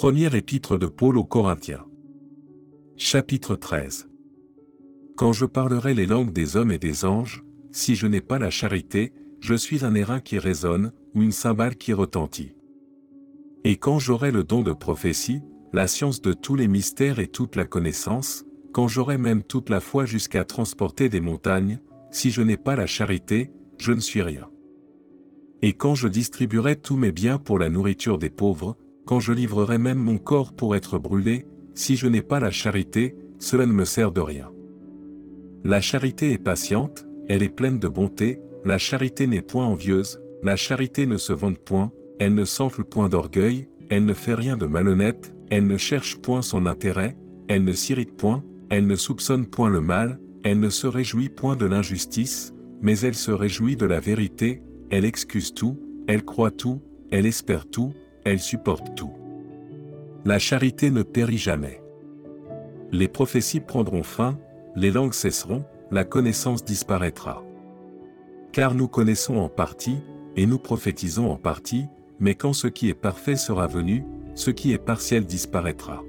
Première épître de Paul aux Corinthiens. Chapitre 13. Quand je parlerai les langues des hommes et des anges, si je n'ai pas la charité, je suis un airain qui résonne, ou une cymbale qui retentit. Et quand j'aurai le don de prophétie, la science de tous les mystères et toute la connaissance, quand j'aurai même toute la foi jusqu'à transporter des montagnes, si je n'ai pas la charité, je ne suis rien. Et quand je distribuerai tous mes biens pour la nourriture des pauvres, quand je livrerai même mon corps pour être brûlé, si je n'ai pas la charité, cela ne me sert de rien. La charité est patiente, elle est pleine de bonté, la charité n'est point envieuse, la charité ne se vante point, elle ne s'enfle point d'orgueil, elle ne fait rien de malhonnête, elle ne cherche point son intérêt, elle ne s'irrite point, elle ne soupçonne point le mal, elle ne se réjouit point de l'injustice, mais elle se réjouit de la vérité, elle excuse tout, elle croit tout, elle espère tout, elle supporte tout. La charité ne périt jamais. Les prophéties prendront fin, les langues cesseront, la connaissance disparaîtra. Car nous connaissons en partie, et nous prophétisons en partie, mais quand ce qui est parfait sera venu, ce qui est partiel disparaîtra.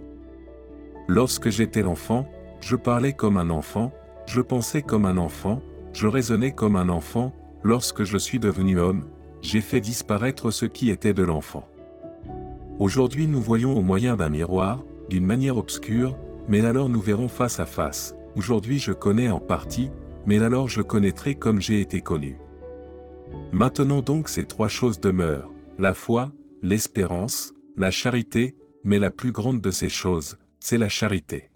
Lorsque j'étais l'enfant, je parlais comme un enfant, je pensais comme un enfant, je raisonnais comme un enfant, lorsque je suis devenu homme, j'ai fait disparaître ce qui était de l'enfant. Aujourd'hui nous voyons au moyen d'un miroir, d'une manière obscure, mais alors nous verrons face à face. Aujourd'hui je connais en partie, mais alors je connaîtrai comme j'ai été connu. Maintenant donc ces trois choses demeurent, la foi, l'espérance, la charité, mais la plus grande de ces choses, c'est la charité.